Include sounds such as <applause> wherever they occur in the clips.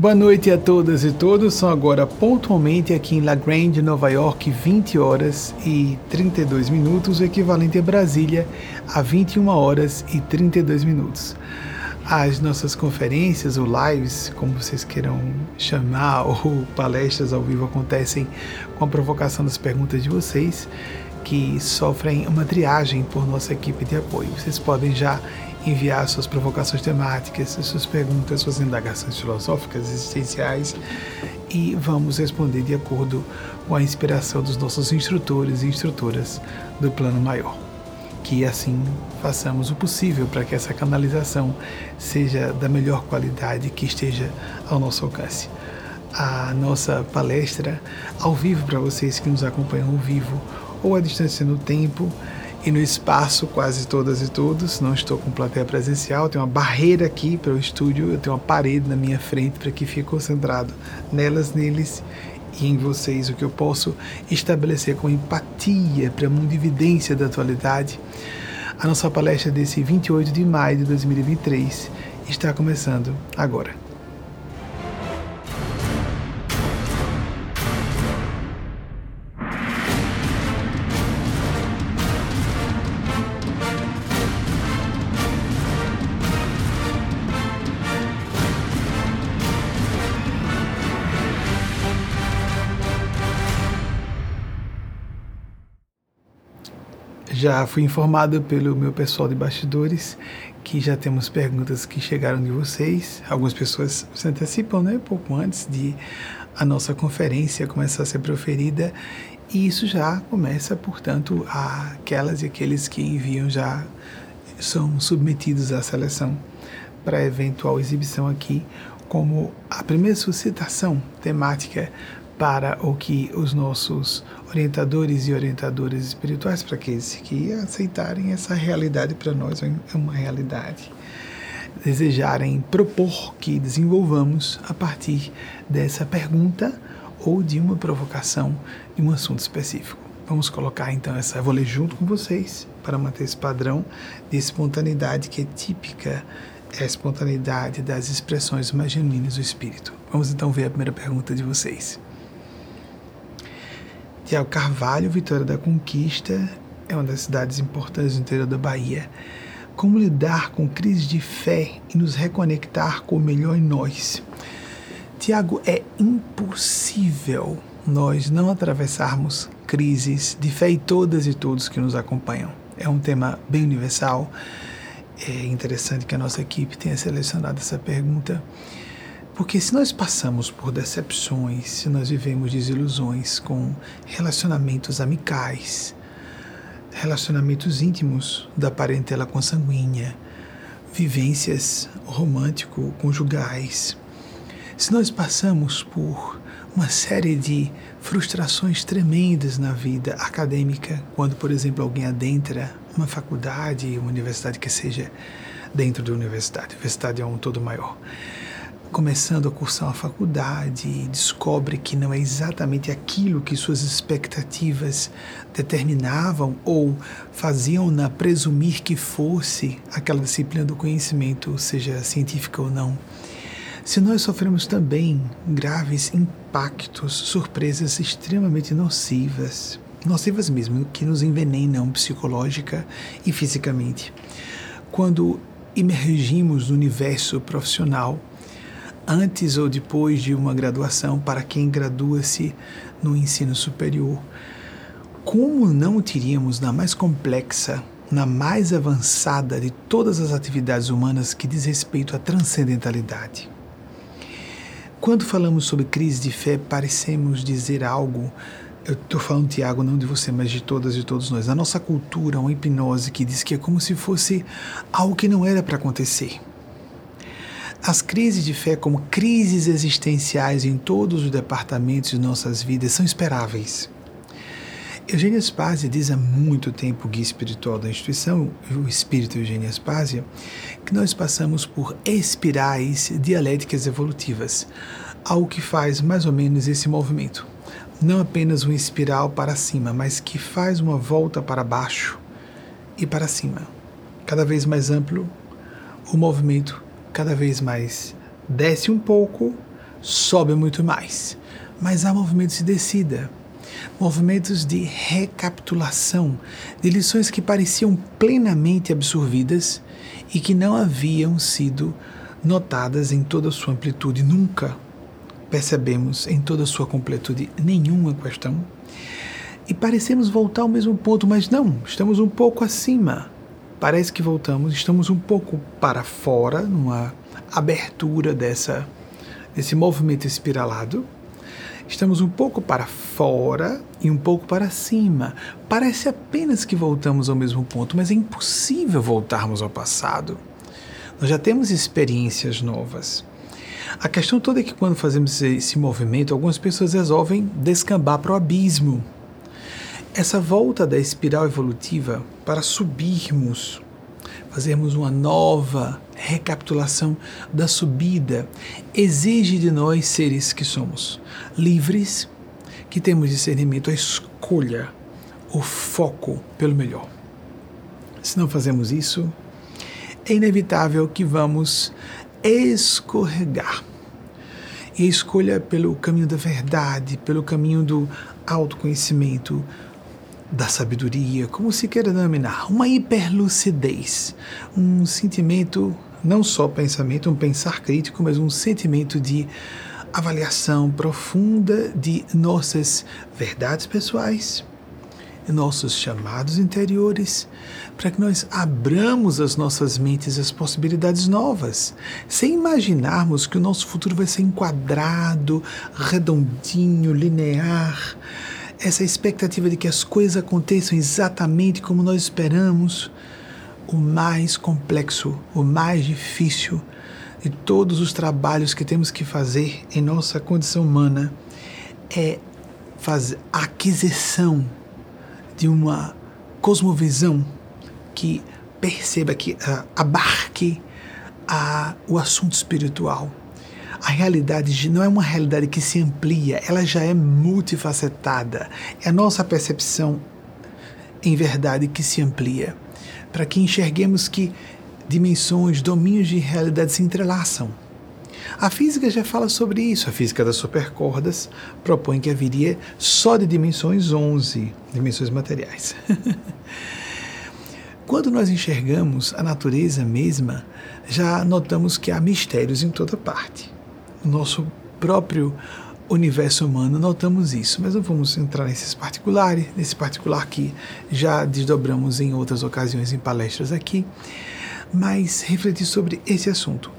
Boa noite a todas e todos. São agora pontualmente aqui em La Grande, Nova York, 20 horas e 32 minutos, o equivalente a Brasília a 21 horas e 32 minutos. As nossas conferências ou lives, como vocês queiram chamar, <laughs> ou palestras ao vivo acontecem com a provocação das perguntas de vocês, que sofrem uma triagem por nossa equipe de apoio. Vocês podem já enviar suas provocações temáticas, suas perguntas, suas indagações filosóficas existenciais e vamos responder de acordo com a inspiração dos nossos instrutores e instrutoras do plano maior. Que assim façamos o possível para que essa canalização seja da melhor qualidade que esteja ao nosso alcance. A nossa palestra ao vivo para vocês que nos acompanham ao vivo ou à distância no tempo e no espaço, quase todas e todos. Não estou com plateia presencial, tem uma barreira aqui para o estúdio, eu tenho uma parede na minha frente para que fique concentrado nelas, neles e em vocês o que eu posso estabelecer com empatia para a mundividência da atualidade. A nossa palestra desse 28 de maio de 2023 está começando agora. Já fui informado pelo meu pessoal de bastidores que já temos perguntas que chegaram de vocês. Algumas pessoas se antecipam, né, pouco antes de a nossa conferência começar a ser proferida. E isso já começa, portanto, aquelas e aqueles que enviam já são submetidos à seleção para eventual exibição aqui como a primeira suscitação temática para o que os nossos orientadores e orientadoras espirituais, para aqueles que aceitarem essa realidade para nós é uma realidade, desejarem propor que desenvolvamos a partir dessa pergunta ou de uma provocação de um assunto específico. Vamos colocar então essa, vou ler junto com vocês para manter esse padrão de espontaneidade que é típica é a espontaneidade das expressões mais genuínas do espírito. Vamos então ver a primeira pergunta de vocês. Tiago Carvalho, Vitória da Conquista, é uma das cidades importantes do interior da Bahia. Como lidar com crises de fé e nos reconectar com o melhor em nós? Tiago, é impossível nós não atravessarmos crises de fé e todas e todos que nos acompanham. É um tema bem universal. É interessante que a nossa equipe tenha selecionado essa pergunta porque se nós passamos por decepções, se nós vivemos desilusões com relacionamentos amicais, relacionamentos íntimos da parentela consanguínea, vivências romântico-conjugais, se nós passamos por uma série de frustrações tremendas na vida acadêmica, quando, por exemplo, alguém adentra uma faculdade, uma universidade que seja dentro da universidade, a universidade é um todo maior começando a cursar uma faculdade e descobre que não é exatamente aquilo que suas expectativas determinavam ou faziam-na presumir que fosse aquela disciplina do conhecimento, seja científica ou não. Se nós sofremos também graves impactos, surpresas extremamente nocivas, nocivas mesmo, que nos envenenam psicológica e fisicamente, quando emergimos no universo profissional antes ou depois de uma graduação para quem gradua-se no ensino superior. Como não teríamos na mais complexa, na mais avançada de todas as atividades humanas que diz respeito à transcendentalidade? Quando falamos sobre crise de fé, parecemos dizer algo eu estou falando, Tiago, não de você, mas de todas e todos nós. A nossa cultura, uma hipnose que diz que é como se fosse algo que não era para acontecer. As crises de fé, como crises existenciais em todos os departamentos de nossas vidas, são esperáveis. Eugênia Spazia diz há muito tempo, guia espiritual da instituição, o espírito Eugênia Spazia, que nós passamos por espirais dialéticas evolutivas, algo que faz mais ou menos esse movimento. Não apenas uma espiral para cima, mas que faz uma volta para baixo e para cima. Cada vez mais amplo o movimento cada vez mais desce um pouco sobe muito mais. Mas há movimentos de descida, movimentos de recapitulação de lições que pareciam plenamente absorvidas e que não haviam sido notadas em toda a sua amplitude. Nunca percebemos em toda a sua completude nenhuma questão. E parecemos voltar ao mesmo ponto, mas não, estamos um pouco acima. Parece que voltamos, estamos um pouco para fora, numa abertura dessa desse movimento espiralado. Estamos um pouco para fora e um pouco para cima. Parece apenas que voltamos ao mesmo ponto, mas é impossível voltarmos ao passado. Nós já temos experiências novas. A questão toda é que quando fazemos esse movimento, algumas pessoas resolvem descambar para o abismo. Essa volta da espiral evolutiva para subirmos, fazermos uma nova recapitulação da subida, exige de nós seres que somos livres, que temos discernimento, a escolha, o foco pelo melhor. Se não fazemos isso, é inevitável que vamos escorregar. E a escolha pelo caminho da verdade, pelo caminho do autoconhecimento, da sabedoria, como se queira denominar, uma hiperlucidez, um sentimento, não só pensamento, um pensar crítico, mas um sentimento de avaliação profunda de nossas verdades pessoais, nossos chamados interiores, para que nós abramos as nossas mentes às possibilidades novas, sem imaginarmos que o nosso futuro vai ser enquadrado, redondinho, linear. Essa expectativa de que as coisas aconteçam exatamente como nós esperamos, o mais complexo, o mais difícil de todos os trabalhos que temos que fazer em nossa condição humana é fazer a aquisição de uma cosmovisão que perceba, que uh, abarque uh, o assunto espiritual. A realidade não é uma realidade que se amplia, ela já é multifacetada. É a nossa percepção, em verdade, que se amplia. Para que enxerguemos que dimensões, domínios de realidade se entrelaçam a física já fala sobre isso. A física das supercordas propõe que haveria só de dimensões 11, dimensões materiais. <laughs> Quando nós enxergamos a natureza mesma, já notamos que há mistérios em toda parte. No nosso próprio universo humano notamos isso, mas não vamos entrar nesses particulares, nesse particular que já desdobramos em outras ocasiões em palestras aqui, mas refletir sobre esse assunto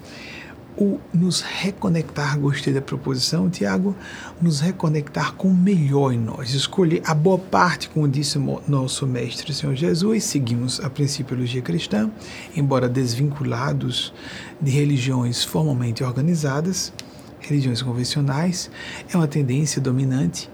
o nos reconectar, gostei da proposição, Tiago, nos reconectar com o melhor em nós, escolher a boa parte, como disse nosso mestre Senhor Jesus, seguimos a principiologia cristã, embora desvinculados de religiões formalmente organizadas, religiões convencionais, é uma tendência dominante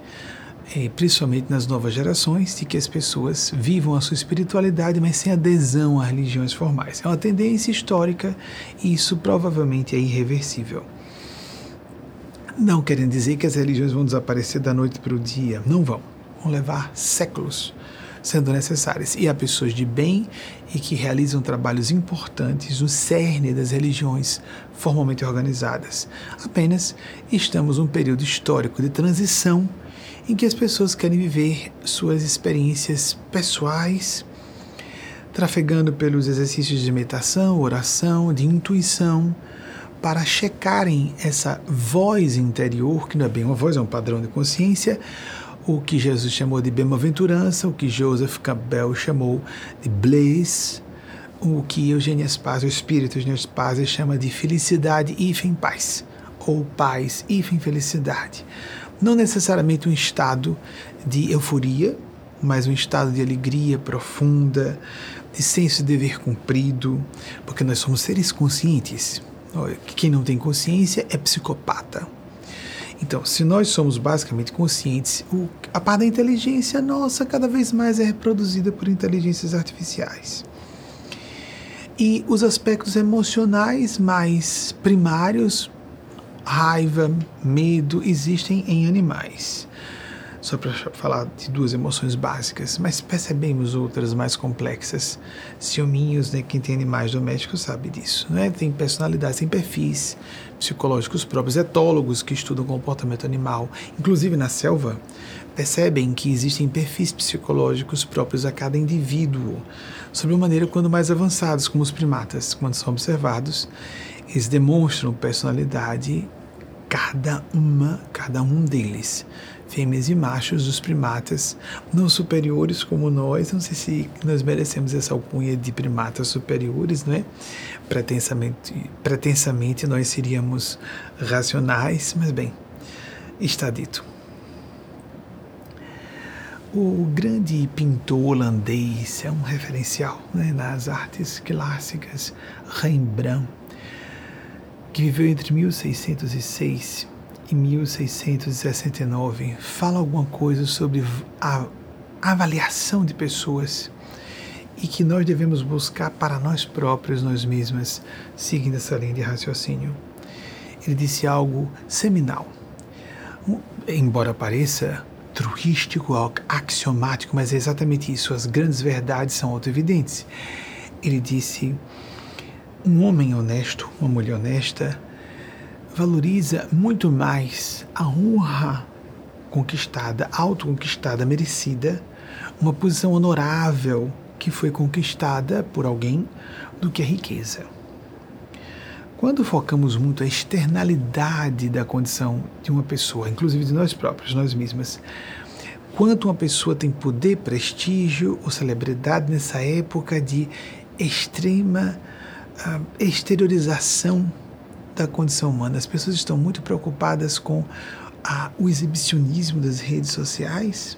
é, principalmente nas novas gerações, de que as pessoas vivam a sua espiritualidade, mas sem adesão a religiões formais. É uma tendência histórica e isso provavelmente é irreversível. Não querendo dizer que as religiões vão desaparecer da noite para o dia, não vão. Vão levar séculos sendo necessárias. E há pessoas de bem e que realizam trabalhos importantes no cerne das religiões formalmente organizadas. Apenas estamos num período histórico de transição em que as pessoas querem viver suas experiências pessoais, trafegando pelos exercícios de meditação, oração, de intuição, para checarem essa voz interior, que não é bem uma voz, é um padrão de consciência, o que Jesus chamou de bem-aventurança, o que Joseph Campbell chamou de bliss, o que Eugênia Spazio, o espírito Eugênia Spazio, chama de felicidade e em paz, ou paz e felicidade não necessariamente um estado de euforia, mas um estado de alegria profunda, de senso de dever cumprido, porque nós somos seres conscientes. Quem não tem consciência é psicopata. Então, se nós somos basicamente conscientes, a parte da inteligência nossa cada vez mais é reproduzida por inteligências artificiais. E os aspectos emocionais mais primários raiva, medo existem em animais. Só para falar de duas emoções básicas, mas percebemos outras mais complexas. Ciúminhos, né, quem tem animais domésticos sabe disso. Né? Tem personalidades, tem perfis psicológicos próprios, etólogos que estudam comportamento animal, inclusive na selva, percebem que existem perfis psicológicos próprios a cada indivíduo, sobre uma maneira quando mais avançados, como os primatas, quando são observados, eles demonstram personalidade cada uma, cada um deles fêmeas e machos dos primatas, não superiores como nós. Não sei se nós merecemos essa alcunha de primatas superiores, não é? Pretensamente, pretensamente nós seríamos racionais, mas bem, está dito. O grande pintor holandês é um referencial né, nas artes clássicas, Rembrandt, que viveu entre 1606 em 1669 fala alguma coisa sobre a avaliação de pessoas e que nós devemos buscar para nós próprios, nós mesmas, seguindo essa linha de raciocínio. Ele disse algo seminal. Embora pareça truístico, axiomático, mas é exatamente isso. As grandes verdades são autoevidentes. Ele disse: um homem honesto, uma mulher honesta, valoriza muito mais a honra conquistada, autoconquistada, merecida, uma posição honorável que foi conquistada por alguém, do que a riqueza. Quando focamos muito a externalidade da condição de uma pessoa, inclusive de nós próprios, nós mesmas, quanto uma pessoa tem poder, prestígio ou celebridade nessa época de extrema uh, exteriorização da condição humana. As pessoas estão muito preocupadas com a, o exibicionismo das redes sociais,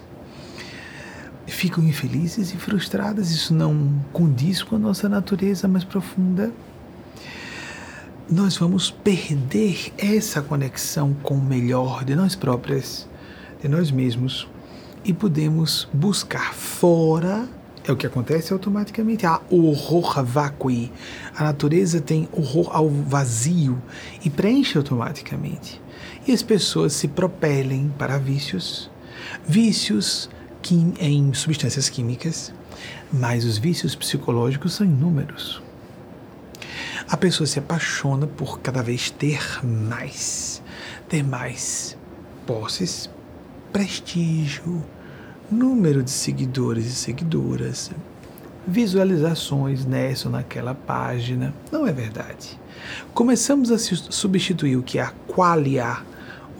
ficam infelizes e frustradas. Isso não condiz com a nossa natureza mais profunda. Nós vamos perder essa conexão com o melhor de nós próprias, de nós mesmos, e podemos buscar fora é o que acontece automaticamente. Há horror vacui. A natureza tem horror ao vazio e preenche automaticamente. E as pessoas se propelem para vícios, vícios em substâncias químicas, mas os vícios psicológicos são inúmeros. A pessoa se apaixona por cada vez ter mais, ter mais posses, prestígio, número de seguidores e seguidoras, visualizações nessa ou naquela página. Não é verdade. Começamos a substituir o que é qualia,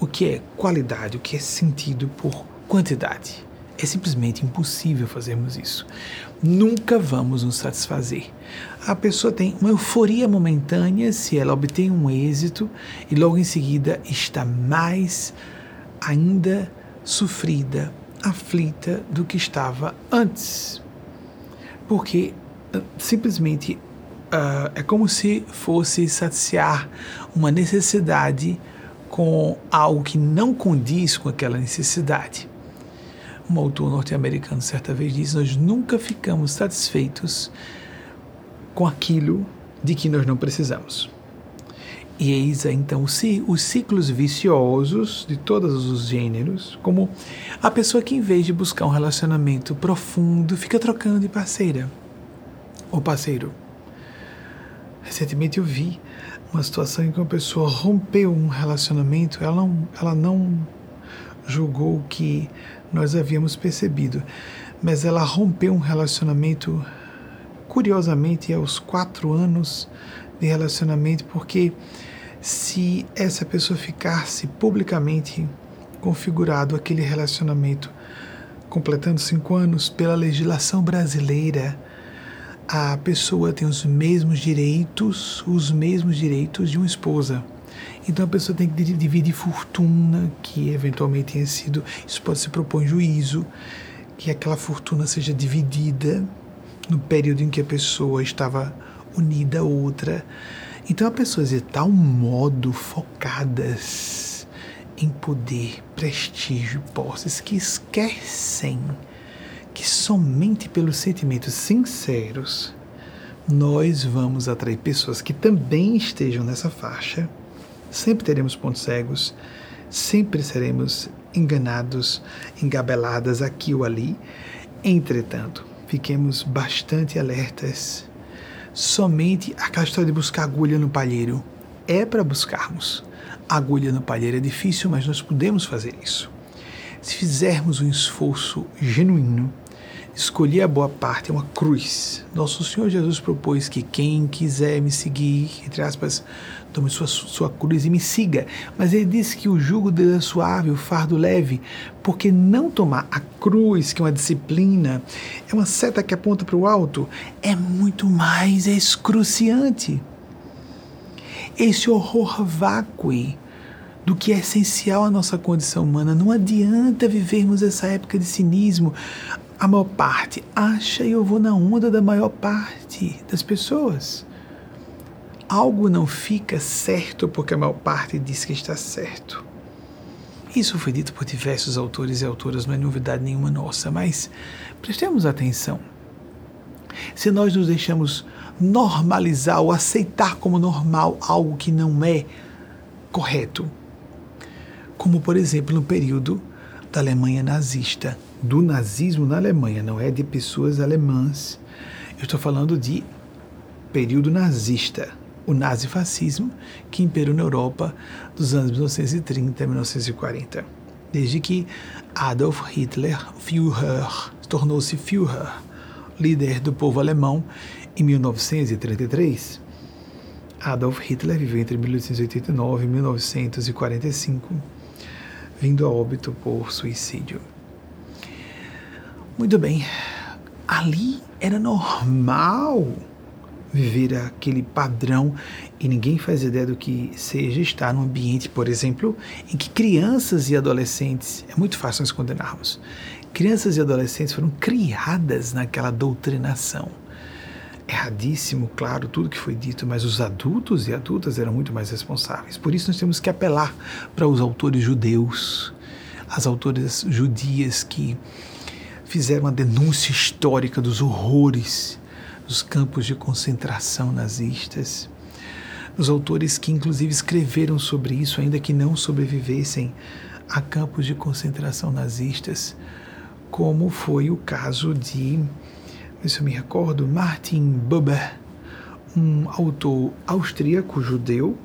o que é qualidade, o que é sentido por quantidade. É simplesmente impossível fazermos isso. Nunca vamos nos satisfazer. A pessoa tem uma euforia momentânea se ela obtém um êxito e logo em seguida está mais ainda sofrida, aflita do que estava antes. Porque uh, simplesmente uh, é como se fosse saciar uma necessidade com algo que não condiz com aquela necessidade. Um autor norte-americano certa vez disse: Nós nunca ficamos satisfeitos com aquilo de que nós não precisamos. E eis então os ciclos viciosos de todos os gêneros, como a pessoa que, em vez de buscar um relacionamento profundo, fica trocando de parceira ou parceiro. Recentemente eu vi uma situação em que uma pessoa rompeu um relacionamento, ela não, ela não julgou o que nós havíamos percebido, mas ela rompeu um relacionamento, curiosamente, aos quatro anos de relacionamento, porque se essa pessoa ficasse publicamente configurado aquele relacionamento, completando cinco anos, pela legislação brasileira, a pessoa tem os mesmos direitos, os mesmos direitos de uma esposa. Então a pessoa tem que dividir fortuna que eventualmente tenha sido. Isso pode se propor em juízo, que aquela fortuna seja dividida no período em que a pessoa estava unida a outra. Então, há pessoas de tal modo focadas em poder, prestígio posses que esquecem que somente pelos sentimentos sinceros nós vamos atrair pessoas que também estejam nessa faixa. Sempre teremos pontos cegos, Sempre seremos enganados, engabeladas aqui ou ali. Entretanto, fiquemos bastante alertas. Somente aquela história de buscar agulha no palheiro é para buscarmos. Agulha no palheiro é difícil, mas nós podemos fazer isso. Se fizermos um esforço genuíno, escolher a boa parte é uma cruz. Nosso Senhor Jesus propôs que quem quiser me seguir, entre aspas, tome sua, sua cruz e me siga. Mas ele disse que o jugo dele é suave, o fardo leve, porque não tomar a cruz, que é uma disciplina, é uma seta que aponta para o alto, é muito mais excruciante. Esse horror vácuo do que é essencial à nossa condição humana. Não adianta vivermos essa época de cinismo. A maior parte acha e eu vou na onda da maior parte das pessoas. Algo não fica certo porque a maior parte diz que está certo. Isso foi dito por diversos autores e autoras, não é novidade nenhuma nossa, mas prestemos atenção. Se nós nos deixamos normalizar ou aceitar como normal algo que não é correto, como por exemplo no período da Alemanha nazista, do nazismo na Alemanha, não é de pessoas alemãs. Eu estou falando de período nazista, o nazifascismo que imperou na Europa dos anos 1930 a 1940. Desde que Adolf Hitler, Führer, tornou-se Führer, líder do povo alemão, em 1933. Adolf Hitler viveu entre 1889 e 1945 vindo a óbito por suicídio. Muito bem, ali era normal viver aquele padrão e ninguém faz ideia do que seja estar num ambiente, por exemplo, em que crianças e adolescentes, é muito fácil nós condenarmos, crianças e adolescentes foram criadas naquela doutrinação erradíssimo, claro, tudo que foi dito, mas os adultos e adultas eram muito mais responsáveis. Por isso nós temos que apelar para os autores judeus, as autoras judias que fizeram a denúncia histórica dos horrores dos campos de concentração nazistas. Os autores que inclusive escreveram sobre isso, ainda que não sobrevivessem a campos de concentração nazistas, como foi o caso de se eu me recordo, Martin Buber, um autor austríaco judeu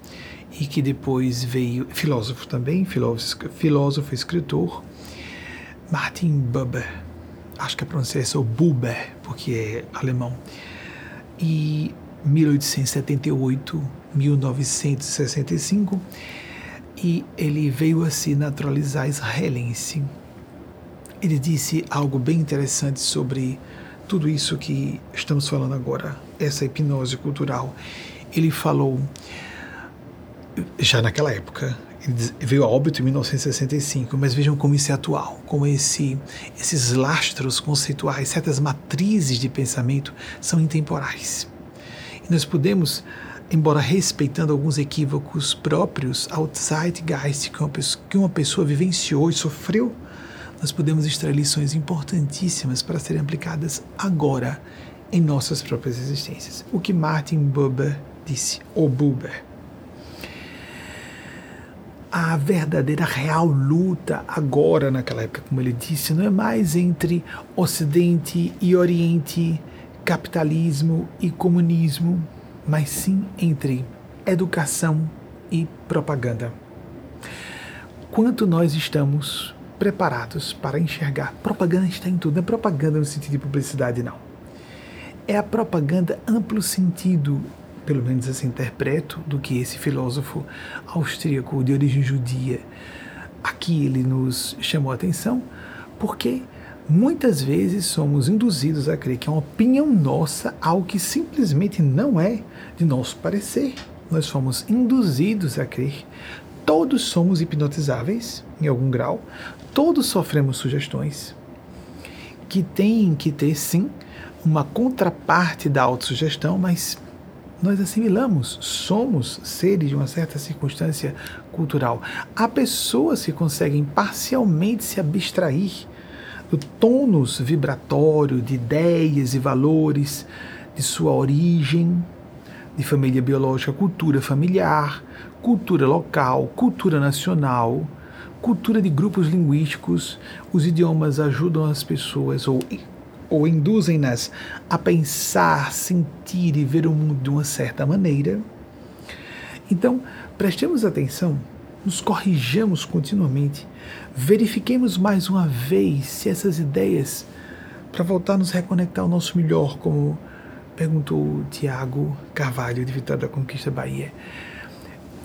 e que depois veio, filósofo também, filósofo, filósofo escritor, Martin Buber, acho que a pronúncia é Buber, porque é alemão, e 1878, 1965, e ele veio a se naturalizar israelense. Ele disse algo bem interessante sobre tudo isso que estamos falando agora, essa hipnose cultural, ele falou já naquela época, veio a óbito em 1965, mas vejam como isso é atual, como esse, esses lastros conceituais, certas matrizes de pensamento são intemporais. E nós podemos, embora respeitando alguns equívocos próprios ao zeitgeist que uma pessoa vivenciou e sofreu nós podemos extrair lições importantíssimas para serem aplicadas agora em nossas próprias existências. O que Martin Buber disse, ou Buber. A verdadeira real luta agora, naquela época, como ele disse, não é mais entre Ocidente e Oriente, capitalismo e comunismo, mas sim entre educação e propaganda. Quanto nós estamos preparados para enxergar. Propaganda está em tudo, não é propaganda no sentido de publicidade, não. É a propaganda amplo sentido, pelo menos assim interpreto, do que esse filósofo austríaco de origem judia aqui ele nos chamou a atenção, porque muitas vezes somos induzidos a crer que é uma opinião nossa algo que simplesmente não é de nosso parecer. Nós fomos induzidos a crer todos somos hipnotizáveis em algum grau, todos sofremos sugestões que têm que ter sim uma contraparte da autossugestão, mas nós assimilamos, somos seres de uma certa circunstância cultural. Há pessoas que conseguem parcialmente se abstrair do tônus vibratório de ideias e valores, de sua origem, de família biológica, cultura familiar, cultura local, cultura nacional, cultura de grupos linguísticos, os idiomas ajudam as pessoas ou, ou induzem-nas a pensar, sentir e ver o mundo de uma certa maneira. Então, prestemos atenção, nos corrijamos continuamente, verifiquemos mais uma vez se essas ideias, para voltar a nos reconectar ao nosso melhor, como perguntou Tiago Carvalho, de Vitória da Conquista Bahia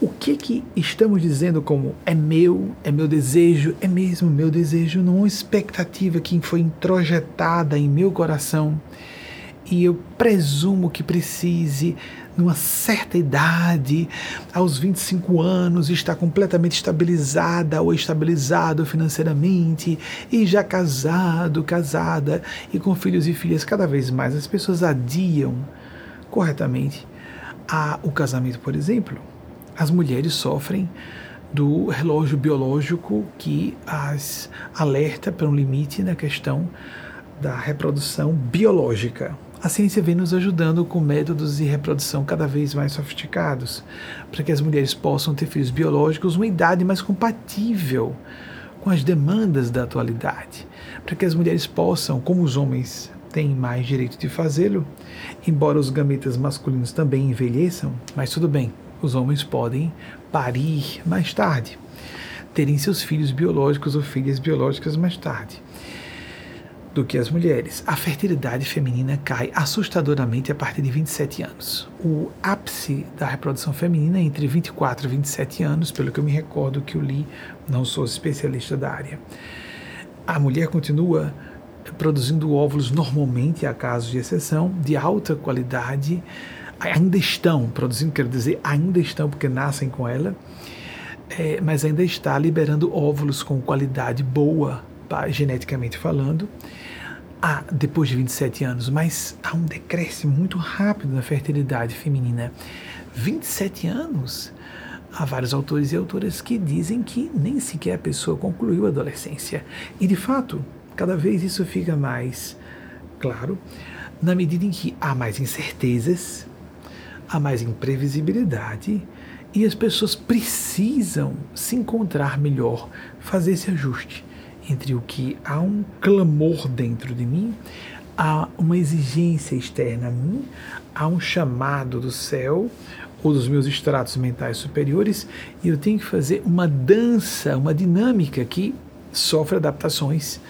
o que que estamos dizendo como é meu, é meu desejo, é mesmo meu desejo, não uma expectativa que foi introjetada em meu coração e eu presumo que precise, numa certa idade, aos 25 anos, estar completamente estabilizada ou estabilizado financeiramente, e já casado, casada, e com filhos e filhas cada vez mais. As pessoas adiam corretamente a, o casamento, por exemplo as mulheres sofrem do relógio biológico que as alerta para um limite na questão da reprodução biológica. A ciência vem nos ajudando com métodos de reprodução cada vez mais sofisticados, para que as mulheres possam ter filhos biológicos uma idade mais compatível com as demandas da atualidade, para que as mulheres possam, como os homens têm mais direito de fazê-lo, embora os gametas masculinos também envelheçam, mas tudo bem, os homens podem parir mais tarde, terem seus filhos biológicos ou filhas biológicas mais tarde do que as mulheres. A fertilidade feminina cai assustadoramente a partir de 27 anos. O ápice da reprodução feminina é entre 24 e 27 anos, pelo que eu me recordo que eu li, não sou especialista da área. A mulher continua produzindo óvulos normalmente, há casos de exceção, de alta qualidade, ainda estão produzindo, quero dizer, ainda estão, porque nascem com ela, é, mas ainda está liberando óvulos com qualidade boa, geneticamente falando, há, depois de 27 anos, mas há um decréscimo muito rápido na fertilidade feminina. 27 anos? Há vários autores e autoras que dizem que nem sequer a pessoa concluiu a adolescência. E de fato, cada vez isso fica mais claro, na medida em que há mais incertezas, há mais imprevisibilidade e as pessoas precisam se encontrar melhor, fazer esse ajuste entre o que há um clamor dentro de mim, há uma exigência externa a mim, há um chamado do céu ou dos meus estratos mentais superiores e eu tenho que fazer uma dança, uma dinâmica que sofre adaptações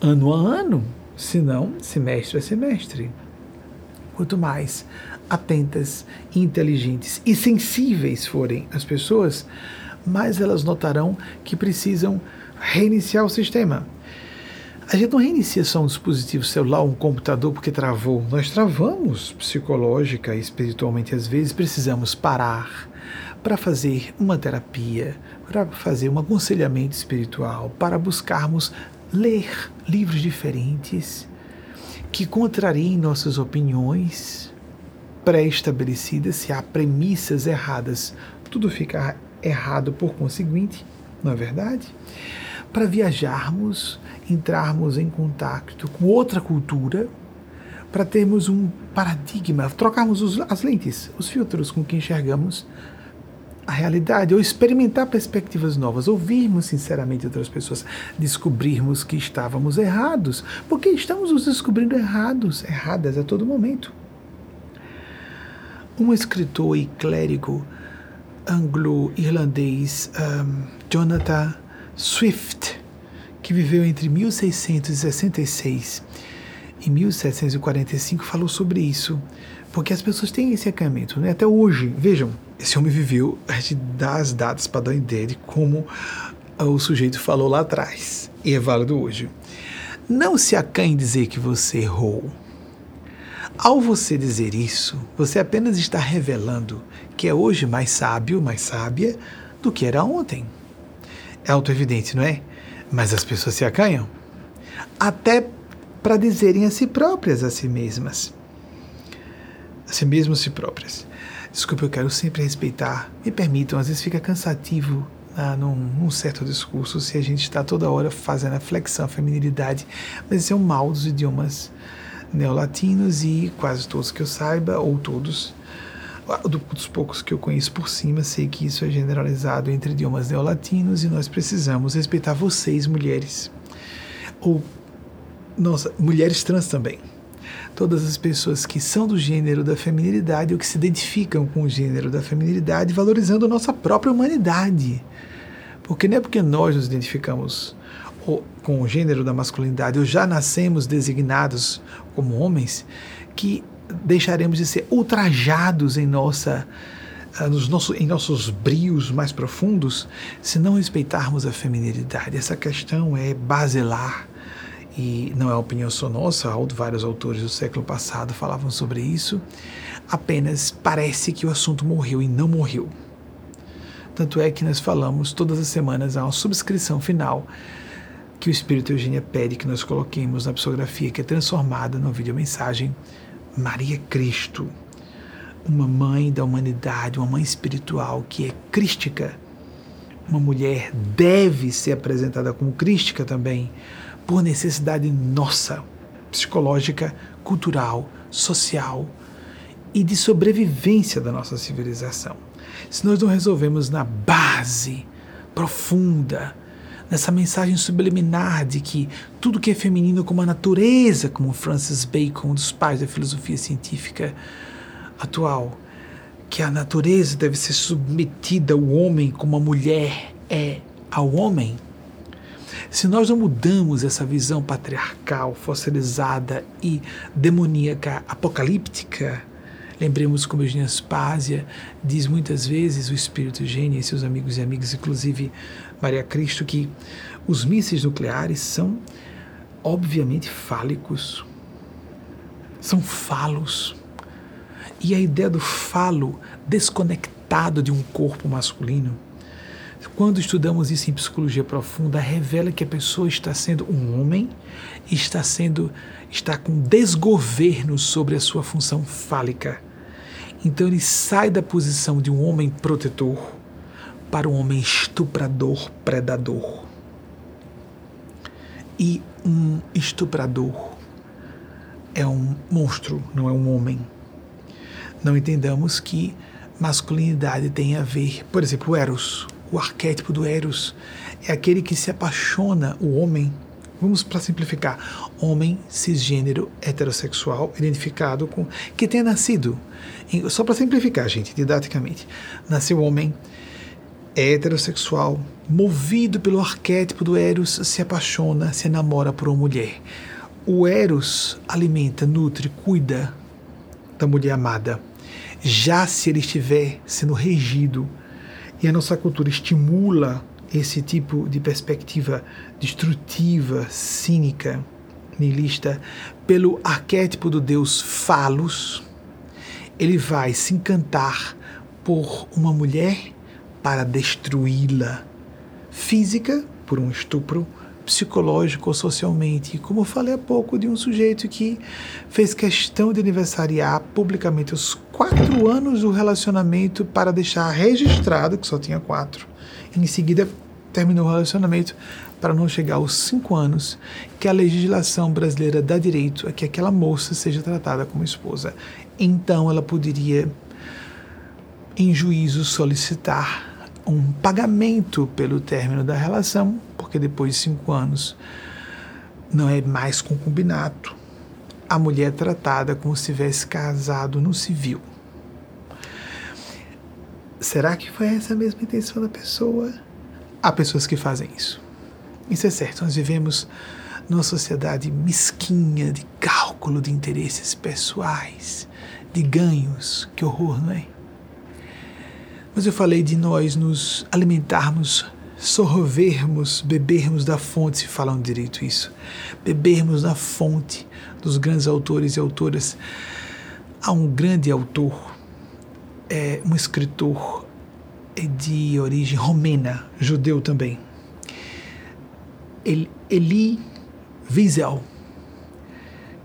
ano a ano, se não semestre a semestre. Quanto mais atentas, inteligentes e sensíveis forem as pessoas, mais elas notarão que precisam reiniciar o sistema. A gente não reinicia só um dispositivo celular, um computador porque travou. Nós travamos psicológica e espiritualmente. Às vezes precisamos parar para fazer uma terapia, para fazer um aconselhamento espiritual, para buscarmos ler livros diferentes que contrariem nossas opiniões, pré-estabelecidas, se há premissas erradas, tudo fica errado por conseguinte, não é verdade? Para viajarmos, entrarmos em contato com outra cultura, para termos um paradigma, trocarmos os, as lentes, os filtros com que enxergamos a realidade, ou experimentar perspectivas novas, ouvirmos sinceramente outras pessoas, descobrirmos que estávamos errados, porque estamos nos descobrindo errados, erradas a todo momento um escritor e clérigo anglo-irlandês, um, Jonathan Swift, que viveu entre 1666 e 1745, falou sobre isso, porque as pessoas têm esse acanhamento, né? até hoje. Vejam, esse homem viveu, a gente dá as datas para dar uma ideia de como o sujeito falou lá atrás, e é válido hoje. Não se acanhe dizer que você errou ao você dizer isso, você apenas está revelando que é hoje mais sábio, mais sábia do que era ontem. É autoevidente, não é? Mas as pessoas se acanham. Até para dizerem a si próprias, a si mesmas. A si mesmas, a si próprias. Desculpe, eu quero sempre respeitar. Me permitam, às vezes fica cansativo ah, num, num, certo discurso se a gente está toda hora fazendo a flexão, a feminilidade. Mas isso é um mal dos idiomas neolatinos e quase todos que eu saiba, ou todos, dos poucos que eu conheço por cima, sei que isso é generalizado entre idiomas neolatinos e nós precisamos respeitar vocês, mulheres. Ou, nossa, mulheres trans também. Todas as pessoas que são do gênero da feminilidade ou que se identificam com o gênero da feminilidade, valorizando a nossa própria humanidade. Porque não é porque nós nos identificamos com o gênero da masculinidade ou já nascemos designados como homens que deixaremos de ser ultrajados em nossa ah, nos nosso, em nossos brios mais profundos se não respeitarmos a feminilidade. Essa questão é basilar e não é opinião só nossa, vários autores do século passado falavam sobre isso. Apenas parece que o assunto morreu e não morreu. Tanto é que nós falamos todas as semanas há uma subscrição final que o Espírito Eugênia pede que nós coloquemos na psicografia que é transformada no vídeo mensagem Maria Cristo, uma mãe da humanidade, uma mãe espiritual que é crística. Uma mulher deve ser apresentada como crística também, por necessidade nossa, psicológica, cultural, social e de sobrevivência da nossa civilização. Se nós não resolvemos na base profunda, nessa mensagem subliminar de que tudo que é feminino como a natureza, como Francis Bacon, um dos pais da filosofia científica atual, que a natureza deve ser submetida ao homem como a mulher é ao homem. Se nós não mudamos essa visão patriarcal, fossilizada e demoníaca apocalíptica, Lembremos como Eugênia Spásia diz muitas vezes, o Espírito Eugênia e seus amigos e amigas, inclusive Maria Cristo, que os mísseis nucleares são obviamente fálicos. São falos. E a ideia do falo desconectado de um corpo masculino, quando estudamos isso em psicologia profunda, revela que a pessoa está sendo um homem, está sendo está com desgoverno sobre a sua função fálica. Então ele sai da posição de um homem protetor para um homem estuprador, predador. E um estuprador é um monstro, não é um homem. Não entendamos que masculinidade tem a ver, por exemplo, o Eros, o arquétipo do Eros é aquele que se apaixona, o homem, vamos para simplificar, homem cisgênero heterossexual identificado com que tenha nascido, só para simplificar, gente, didaticamente, nasceu homem heterossexual, movido pelo arquétipo do Eros, se apaixona, se enamora por uma mulher. O Eros alimenta, nutre, cuida da mulher amada. Já se ele estiver sendo regido e a nossa cultura estimula esse tipo de perspectiva destrutiva, cínica, nihilista, pelo arquétipo do Deus Falos, ele vai se encantar por uma mulher para destruí-la, física, por um estupro, psicológico ou socialmente. Como eu falei há pouco de um sujeito que fez questão de aniversariar publicamente os quatro anos do relacionamento para deixar registrado que só tinha quatro. Em seguida, terminou o relacionamento para não chegar aos cinco anos que a legislação brasileira dá direito a que aquela moça seja tratada como esposa. Então ela poderia, em juízo, solicitar um pagamento pelo término da relação, porque depois de cinco anos não é mais concubinato. A mulher é tratada como se tivesse casado no civil. Será que foi essa mesma intenção da pessoa? Há pessoas que fazem isso. Isso é certo, nós vivemos numa sociedade mesquinha de cálculo de interesses pessoais, de ganhos. Que horror, não é? Mas eu falei de nós nos alimentarmos, sorvermos, bebermos da fonte, se falam direito isso. Bebermos da fonte dos grandes autores e autoras. Há um grande autor, é, um escritor é de origem romena, judeu também. Eli Wiesel,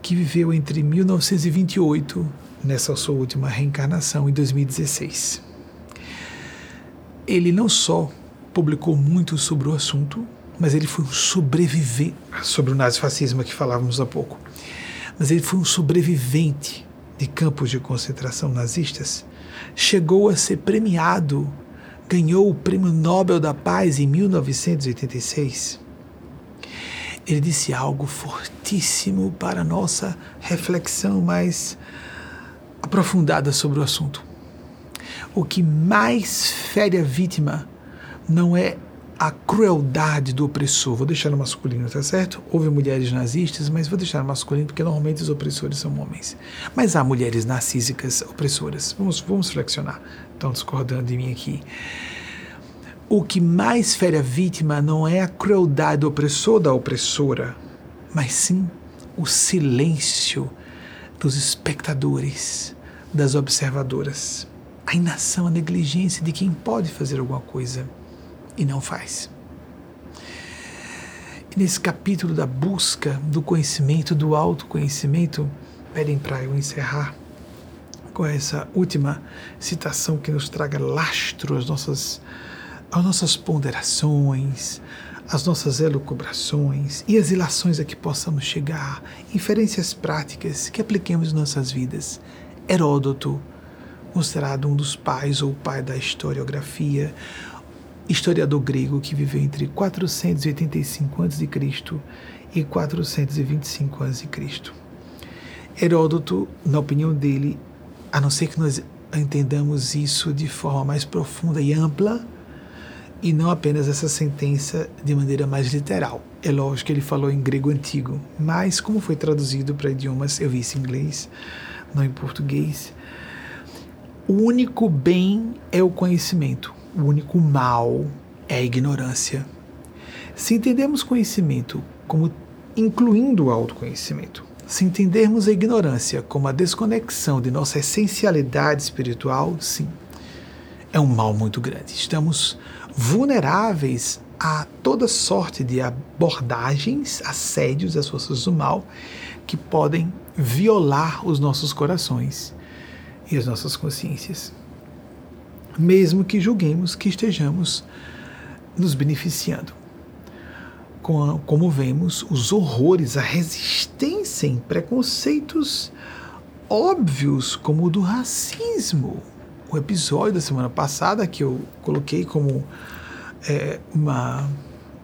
que viveu entre 1928, nessa sua última reencarnação, em 2016 ele não só publicou muito sobre o assunto, mas ele foi um sobrevivente sobre o nazifascismo que falávamos há pouco. Mas ele foi um sobrevivente de campos de concentração nazistas, chegou a ser premiado, ganhou o Prêmio Nobel da Paz em 1986. Ele disse algo fortíssimo para a nossa reflexão mais aprofundada sobre o assunto. O que mais fere a vítima não é a crueldade do opressor. Vou deixar no masculino, tá certo? Houve mulheres nazistas, mas vou deixar no masculino porque normalmente os opressores são homens. Mas há mulheres narcísicas opressoras. Vamos, vamos flexionar. Estão discordando de mim aqui. O que mais fere a vítima não é a crueldade do opressor da opressora, mas sim o silêncio dos espectadores, das observadoras. A inação, a negligência de quem pode fazer alguma coisa e não faz. E nesse capítulo da busca do conhecimento, do autoconhecimento, pedem para eu encerrar com essa última citação que nos traga lastro às nossas, às nossas ponderações, às nossas elucubrações e as ilações a que possamos chegar, inferências práticas que apliquemos em nossas vidas. Heródoto, considerado um dos pais ou pai da historiografia, historiador grego que viveu entre 485 a.C. e 425 a.C. Heródoto, na opinião dele, a não ser que nós entendamos isso de forma mais profunda e ampla, e não apenas essa sentença de maneira mais literal. É lógico que ele falou em grego antigo, mas como foi traduzido para idiomas, eu vi isso em inglês, não em português. O único bem é o conhecimento o único mal é a ignorância. Se entendemos conhecimento como incluindo o autoconhecimento, se entendermos a ignorância como a desconexão de nossa essencialidade espiritual, sim, é um mal muito grande. Estamos vulneráveis a toda sorte de abordagens, assédios das forças do mal que podem violar os nossos corações e as nossas consciências mesmo que julguemos que estejamos nos beneficiando. Como vemos, os horrores, a resistência em preconceitos óbvios, como o do racismo. O episódio da semana passada que eu coloquei como é, uma,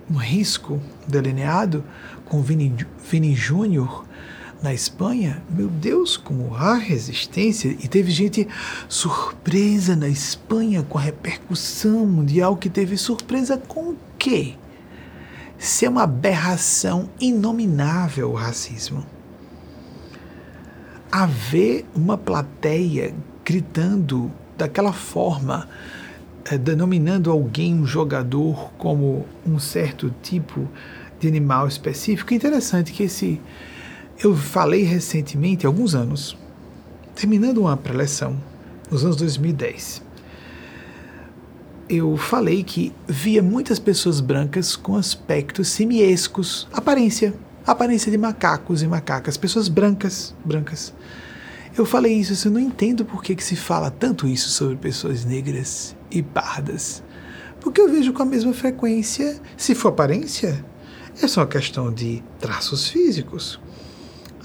um risco delineado com Vini, Vini Júnior na Espanha, meu Deus, como há resistência, e teve gente surpresa na Espanha com a repercussão mundial que teve surpresa com o quê? Se é uma aberração inominável o racismo. Haver uma plateia gritando daquela forma, eh, denominando alguém, um jogador, como um certo tipo de animal específico, é interessante que esse eu falei recentemente, há alguns anos, terminando uma preleção, nos anos 2010, eu falei que via muitas pessoas brancas com aspectos simiescos, aparência, aparência de macacos e macacas, pessoas brancas, brancas. Eu falei isso, eu não entendo por que, que se fala tanto isso sobre pessoas negras e pardas. Porque eu vejo com a mesma frequência, se for aparência, é só uma questão de traços físicos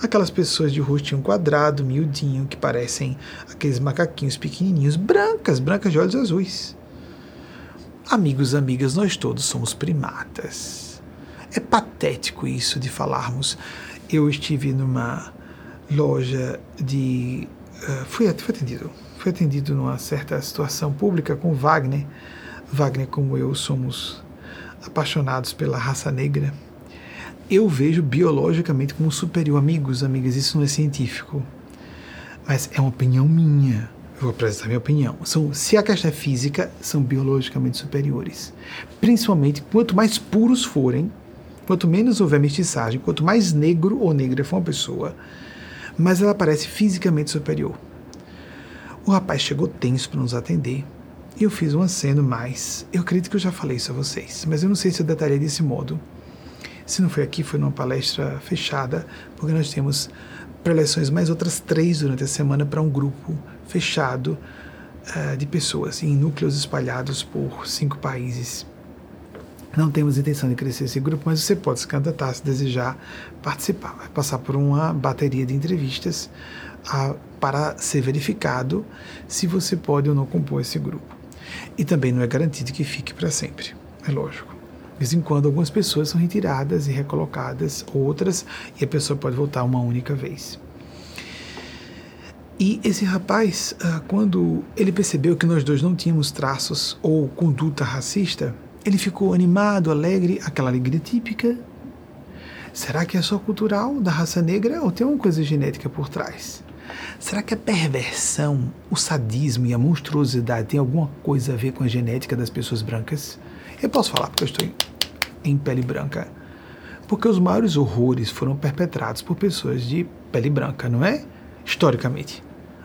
aquelas pessoas de rostinho quadrado, miudinho, que parecem aqueles macaquinhos pequenininhos, brancas, brancas de olhos azuis. Amigos, amigas, nós todos somos primatas. É patético isso de falarmos. Eu estive numa loja de. Uh, fui, fui atendido. Fui atendido numa certa situação pública com Wagner. Wagner, como eu, somos apaixonados pela raça negra eu vejo biologicamente como superior. Amigos, amigas, isso não é científico. Mas é uma opinião minha. Eu vou apresentar minha opinião. São, se a questão é física, são biologicamente superiores. Principalmente quanto mais puros forem, quanto menos houver mestiçagem, quanto mais negro ou negra for uma pessoa, mais ela parece fisicamente superior. O rapaz chegou tenso para nos atender e eu fiz um aceno mais. Eu acredito que eu já falei isso a vocês, mas eu não sei se eu detalhei desse modo. Se não foi aqui, foi numa palestra fechada, porque nós temos preleções mais outras três durante a semana para um grupo fechado uh, de pessoas em núcleos espalhados por cinco países. Não temos intenção de crescer esse grupo, mas você pode se candidatar se desejar participar. Vai passar por uma bateria de entrevistas a, para ser verificado se você pode ou não compor esse grupo. E também não é garantido que fique para sempre, é lógico. De vez em quando, algumas pessoas são retiradas e recolocadas, outras, e a pessoa pode voltar uma única vez. E esse rapaz, ah, quando ele percebeu que nós dois não tínhamos traços ou conduta racista, ele ficou animado, alegre, aquela alegria típica. Será que é só cultural da raça negra ou tem uma coisa genética por trás? Será que a perversão, o sadismo e a monstruosidade tem alguma coisa a ver com a genética das pessoas brancas? Eu posso falar porque eu estou em pele branca. Porque os maiores horrores foram perpetrados por pessoas de pele branca, não é? Historicamente.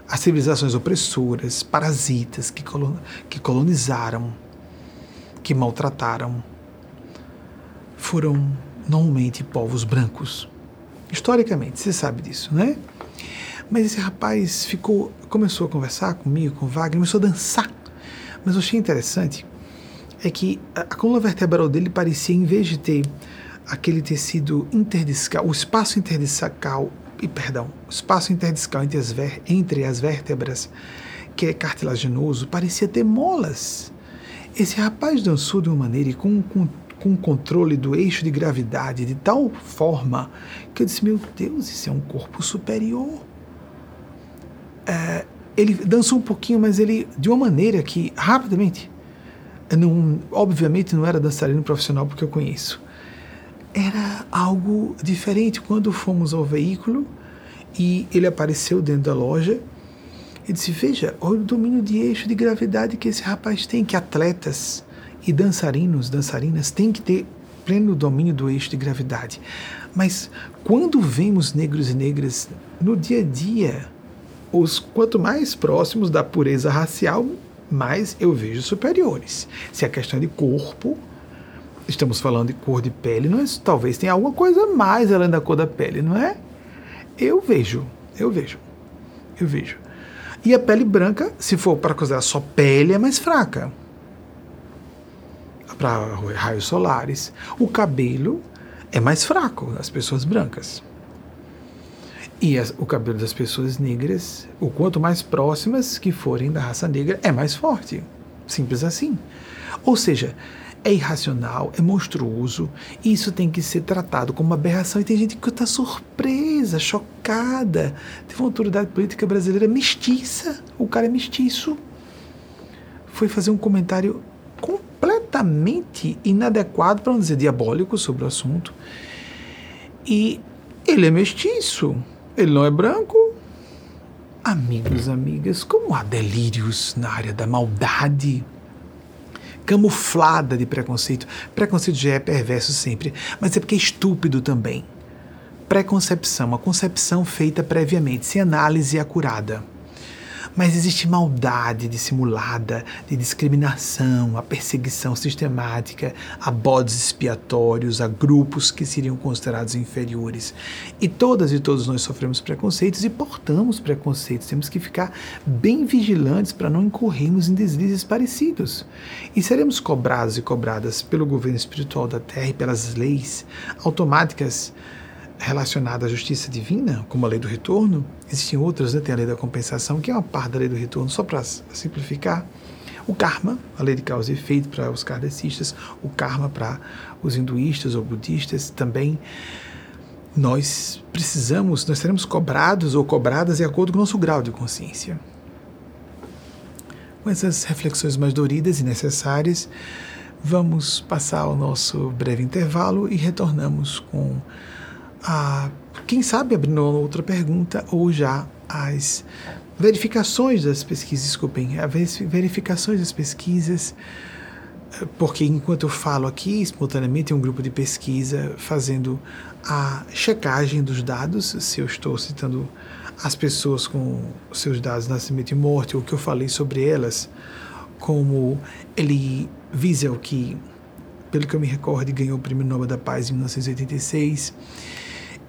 As civilizações opressoras, parasitas que, que colonizaram, que maltrataram, foram normalmente povos brancos. Historicamente, você sabe disso, né? Mas esse rapaz ficou, começou a conversar comigo, com Wagner, começou a dançar. Mas eu achei interessante é que a, coluna vertebral dele parecia, em vez de ter aquele tecido interdiscal, o espaço interdiscal, e perdão, o espaço interdiscal entre as, ver, entre as vértebras, que é cartilaginoso, parecia ter molas. Esse rapaz dançou de uma maneira e com, com, com controle do eixo de gravidade de tal forma que eu disse: Meu Deus, isso é um corpo superior. É, ele dançou um pouquinho, mas ele, de uma maneira que, rapidamente, não, obviamente não era dançarino profissional porque eu conheço. Era algo diferente. Quando fomos ao veículo e ele apareceu dentro da loja, ele disse: Veja, olha o domínio de eixo de gravidade que esse rapaz tem, que atletas e dançarinos, dançarinas têm que ter pleno domínio do eixo de gravidade. Mas quando vemos negros e negras no dia a dia, os quanto mais próximos da pureza racial, mas eu vejo superiores. Se a questão é de corpo, estamos falando de cor de pele, não é, talvez tenha alguma coisa mais além da cor da pele, não é? Eu vejo, eu vejo, eu vejo. E a pele branca, se for para considerar só pele, é mais fraca. Para raios solares. O cabelo é mais fraco das pessoas brancas. E as, o cabelo das pessoas negras, o quanto mais próximas que forem da raça negra, é mais forte. Simples assim. Ou seja, é irracional, é monstruoso, e isso tem que ser tratado como uma aberração. E tem gente que está surpresa, chocada. Teve uma autoridade política brasileira mestiça, o cara é mestiço. Foi fazer um comentário completamente inadequado, para não dizer diabólico, sobre o assunto. E ele é mestiço. Ele não é branco. Amigos, amigas, como há delírios na área da maldade camuflada de preconceito. Preconceito já é perverso sempre, mas é porque é estúpido também. Preconcepção, a concepção feita previamente, sem análise acurada. Mas existe maldade dissimulada, de discriminação, a perseguição sistemática, a bodes expiatórios, a grupos que seriam considerados inferiores. E todas e todos nós sofremos preconceitos e portamos preconceitos. Temos que ficar bem vigilantes para não incorrermos em deslizes parecidos. E seremos cobrados e cobradas pelo governo espiritual da Terra e pelas leis automáticas relacionada à justiça divina, como a lei do retorno, existem outras, né? tem a lei da compensação, que é uma parte da lei do retorno, só para simplificar. O karma, a lei de causa e efeito para os kardecistas, o karma para os hinduístas ou budistas também. Nós precisamos, nós seremos cobrados ou cobradas de acordo com o nosso grau de consciência. Com essas reflexões mais doridas e necessárias, vamos passar o nosso breve intervalo e retornamos com a, quem sabe abrindo outra pergunta ou já as verificações das pesquisas, desculpem, as verificações das pesquisas, porque enquanto eu falo aqui, espontaneamente, um grupo de pesquisa fazendo a checagem dos dados, se eu estou citando as pessoas com seus dados de nascimento e morte, ou o que eu falei sobre elas, como Elie Wiesel, que, pelo que eu me recordo, ganhou o Prêmio Nobel da Paz em 1986,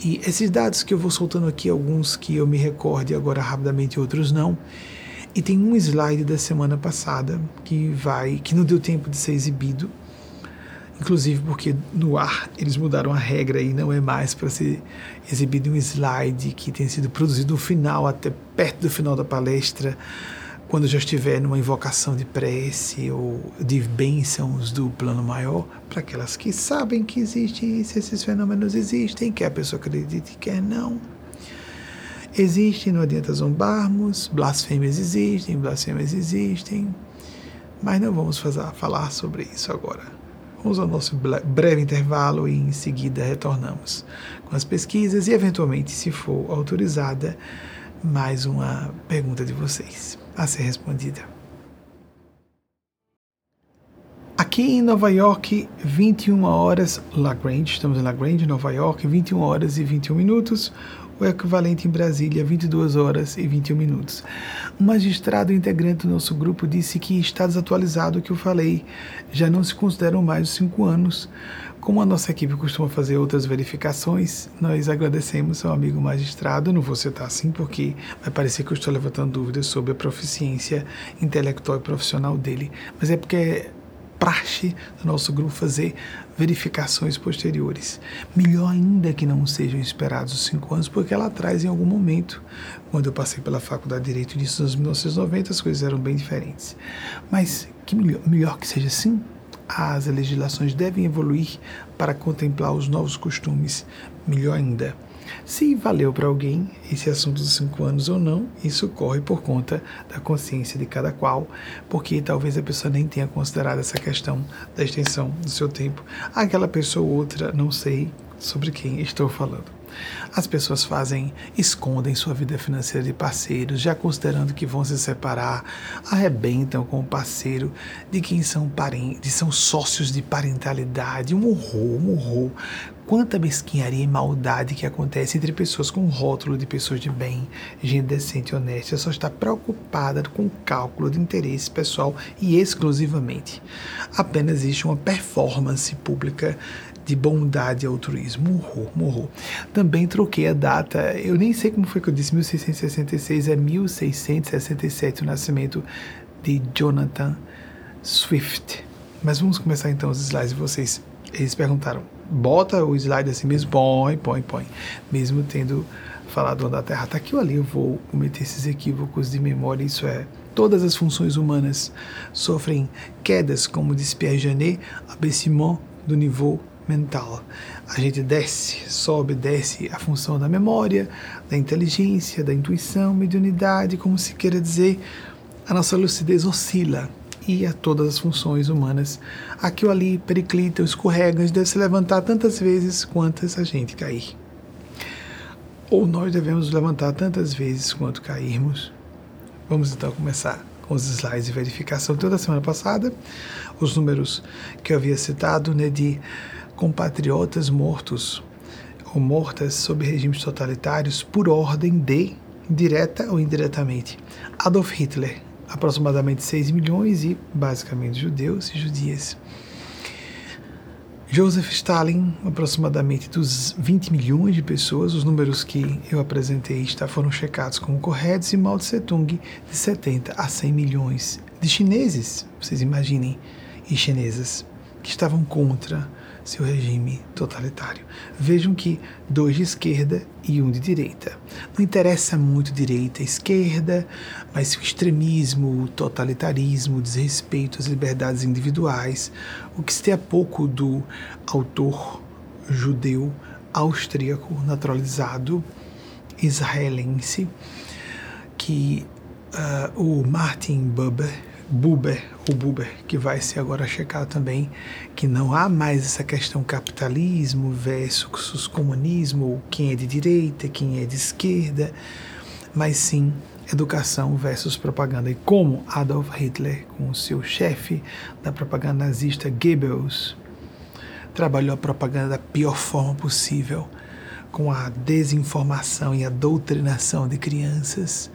e esses dados que eu vou soltando aqui, alguns que eu me recorde agora rapidamente, outros não. E tem um slide da semana passada que vai, que não deu tempo de ser exibido. inclusive porque no ar eles mudaram a regra e não é mais para ser exibido um slide que tem sido produzido no final, até perto do final da palestra, quando já estiver numa invocação de prece ou de bênçãos do plano maior, para aquelas que sabem que existe isso, esses fenômenos existem, quer a pessoa acredite, quer não. Existem, não adianta zombarmos, blasfêmias existem, blasfêmias existem, mas não vamos falar sobre isso agora. Vamos ao nosso breve intervalo e em seguida retornamos com as pesquisas e, eventualmente, se for autorizada, mais uma pergunta de vocês a ser respondida. Aqui em Nova York, 21 horas, Lagrange, estamos em Lagrange, Nova York, 21 horas e 21 minutos o equivalente em Brasília, 22 horas e 21 minutos. Um magistrado integrante do nosso grupo disse que está desatualizado o que eu falei, já não se consideram mais os cinco anos. Como a nossa equipe costuma fazer outras verificações, nós agradecemos ao amigo magistrado. Não vou citar assim porque vai parecer que eu estou levantando dúvidas sobre a proficiência intelectual e profissional dele, mas é porque praxe do nosso grupo fazer verificações posteriores. Melhor ainda que não sejam esperados os cinco anos, porque ela traz em algum momento, quando eu passei pela Faculdade de Direito nos anos 1990, as coisas eram bem diferentes. Mas que melhor, melhor que seja assim, as legislações devem evoluir para contemplar os novos costumes. Melhor ainda, se valeu para alguém esse assunto dos cinco anos ou não, isso corre por conta da consciência de cada qual, porque talvez a pessoa nem tenha considerado essa questão da extensão do seu tempo. Aquela pessoa ou outra, não sei sobre quem estou falando. As pessoas fazem, escondem sua vida financeira de parceiros, já considerando que vão se separar, arrebentam com o parceiro de quem são parentes, são sócios de parentalidade, um horror, um horror. Quanta mesquinharia e maldade que acontece entre pessoas com rótulo de pessoas de bem, gente decente e honesta, só está preocupada com o cálculo de interesse pessoal e exclusivamente. Apenas existe uma performance pública de bondade e altruísmo. Morrou, morrou. Também troquei a data, eu nem sei como foi que eu disse, 1666 é 1667 o nascimento de Jonathan Swift. Mas vamos começar então os slides de vocês. Eles perguntaram, bota o slide assim mesmo? Põe, põe, põe. Mesmo tendo falado da Terra. Tá aqui ou ali eu vou cometer esses equívocos de memória, isso é todas as funções humanas sofrem quedas, como diz Pierre Janet, abaissement do nível mental. A gente desce, sobe, desce a função da memória, da inteligência, da intuição, mediunidade, como se queira dizer, a nossa lucidez oscila e a todas as funções humanas. Aqui ou ali periclitam, escorregam, deve se levantar tantas vezes quantas a gente cair. Ou nós devemos levantar tantas vezes quanto cairmos. Vamos então começar com os slides de verificação. Toda semana passada, os números que eu havia citado, né, de compatriotas mortos ou mortas sob regimes totalitários por ordem de, direta ou indiretamente, Adolf Hitler, aproximadamente 6 milhões e basicamente judeus e judias. Joseph Stalin, aproximadamente dos 20 milhões de pessoas, os números que eu apresentei está, foram checados como corretos, e Mao Tse Tung, de 70 a 100 milhões de chineses, vocês imaginem, e chinesas, que estavam contra seu regime totalitário. Vejam que dois de esquerda e um de direita. Não interessa muito direita e esquerda, mas o extremismo, o totalitarismo, o desrespeito às liberdades individuais, o que se tem a pouco do autor judeu austríaco naturalizado israelense que uh, o Martin Buber Buber, o Buber, que vai ser agora checado também, que não há mais essa questão capitalismo versus comunismo, quem é de direita, quem é de esquerda, mas sim educação versus propaganda. E como Adolf Hitler, com seu chefe da propaganda nazista Goebbels, trabalhou a propaganda da pior forma possível, com a desinformação e a doutrinação de crianças.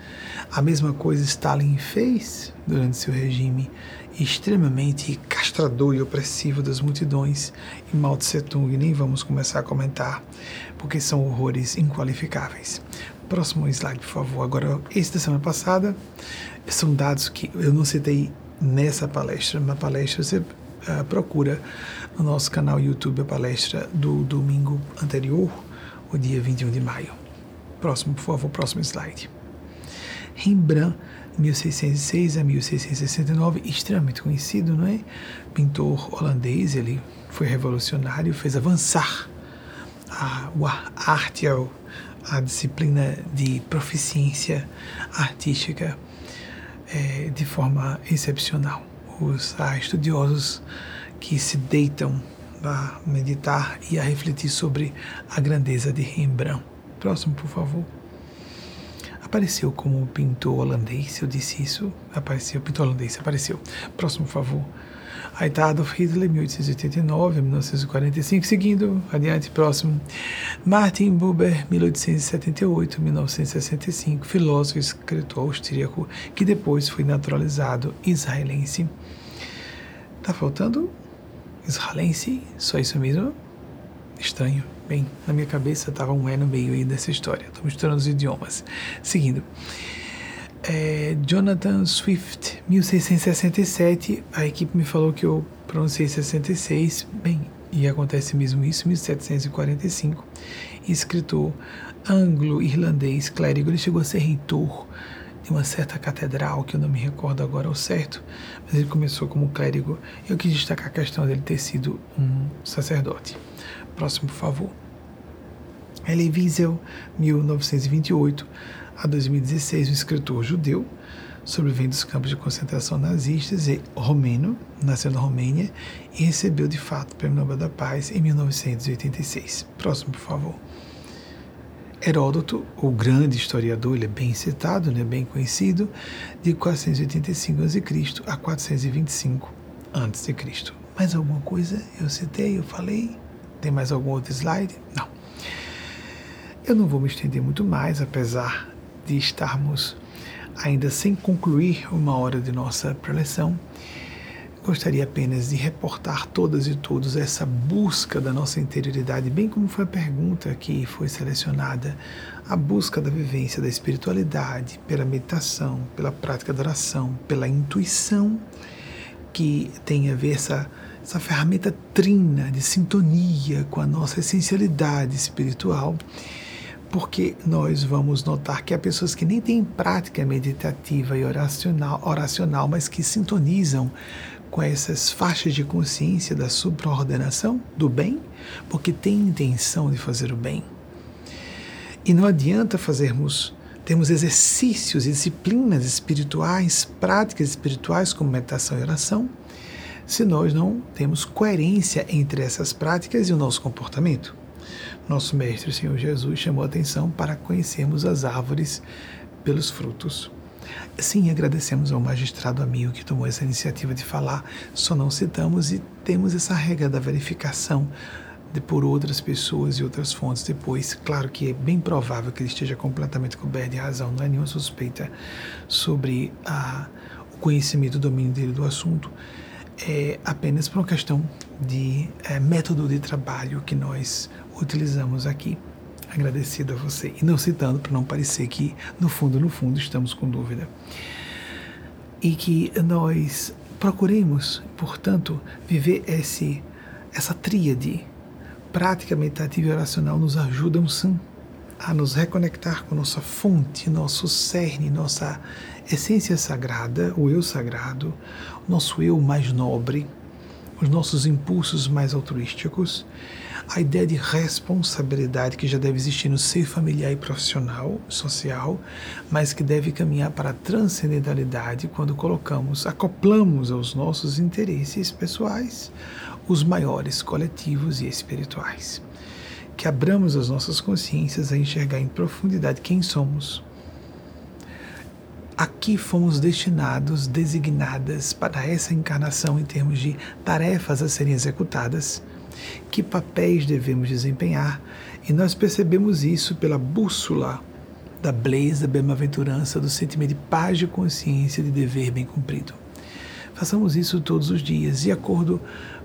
A mesma coisa Stalin fez durante seu regime extremamente castrador e opressivo das multidões e Mao Tse Tung nem vamos começar a comentar porque são horrores inqualificáveis. Próximo slide, por favor. Agora, esse da semana passada são dados que eu não citei nessa palestra. Na palestra você uh, procura no nosso canal YouTube a palestra do domingo anterior, o dia 21 de maio. Próximo, por favor, próximo slide. Rembrandt, 1606 a 1669, extremamente conhecido, não é? Pintor holandês, ele foi revolucionário, fez avançar a, a arte, a, a disciplina de proficiência artística é, de forma excepcional. Os estudiosos que se deitam a meditar e a refletir sobre a grandeza de Rembrandt. Próximo, por favor. Apareceu como pintor holandês, eu disse isso. Apareceu, pintor holandês, apareceu. Próximo, por favor. Aí está Adolf Hitler, 1889 a 1945. Seguindo, adiante, próximo. Martin Buber, 1878 1965. Filósofo e escritor austríaco que depois foi naturalizado israelense. Tá faltando israelense? Só isso mesmo? Estranho. Bem, na minha cabeça estava um E no meio aí dessa história. Estou misturando os idiomas. Seguindo. É, Jonathan Swift, 1667. A equipe me falou que eu pronunciei 66. Bem, e acontece mesmo isso, 1745. Escritor anglo-irlandês, clérigo. Ele chegou a ser reitor de uma certa catedral, que eu não me recordo agora ao certo, mas ele começou como clérigo. Eu quis destacar a questão dele ter sido um sacerdote. Próximo, por favor. Elie Wiesel, 1928 a 2016, um escritor judeu, sobrevivente dos campos de concentração nazistas e romeno, nasceu na Romênia e recebeu de fato o Prêmio Nobel da Paz em 1986. Próximo, por favor. Heródoto, o grande historiador, ele é bem citado, né, bem conhecido, de 485 a.C. a 425 a.C. Mais alguma coisa eu citei, eu falei? Tem mais algum outro slide? Não. Eu não vou me estender muito mais, apesar de estarmos ainda sem concluir uma hora de nossa preleção. Gostaria apenas de reportar todas e todos essa busca da nossa interioridade, bem como foi a pergunta que foi selecionada, a busca da vivência da espiritualidade pela meditação, pela prática da oração, pela intuição, que tem a ver essa, essa ferramenta trina de sintonia com a nossa essencialidade espiritual porque nós vamos notar que há pessoas que nem têm prática meditativa e oracional, oracional mas que sintonizam com essas faixas de consciência da supraordenação do bem, porque tem intenção de fazer o bem. E não adianta fazermos, termos exercícios disciplinas espirituais, práticas espirituais como meditação e oração, se nós não temos coerência entre essas práticas e o nosso comportamento. Nosso Mestre, o Senhor Jesus, chamou a atenção para conhecermos as árvores pelos frutos. Sim, agradecemos ao magistrado amigo que tomou essa iniciativa de falar, só não citamos e temos essa regra da verificação de, por outras pessoas e outras fontes depois. Claro que é bem provável que ele esteja completamente coberto de razão, não é nenhuma suspeita sobre a, o conhecimento, o domínio dele do assunto. É apenas por uma questão de é, método de trabalho que nós utilizamos aqui agradecido a você. E não citando para não parecer que, no fundo, no fundo, estamos com dúvida. E que nós procuremos, portanto, viver esse, essa tríade. Prática meditativa e oracional nos ajudam, sim, a nos reconectar com nossa fonte, nosso cerne, nossa essência sagrada, o eu sagrado, nosso eu mais nobre, os nossos impulsos mais altruísticos a ideia de responsabilidade que já deve existir no seio familiar e profissional, social, mas que deve caminhar para a transcendentalidade quando colocamos, acoplamos aos nossos interesses pessoais os maiores coletivos e espirituais. Que abramos as nossas consciências a enxergar em profundidade quem somos. Aqui fomos destinados, designadas para essa encarnação em termos de tarefas a serem executadas que papéis devemos desempenhar, e nós percebemos isso pela bússola da da bem-aventurança, do sentimento de paz de consciência de dever bem cumprido. Façamos isso todos os dias, de acordo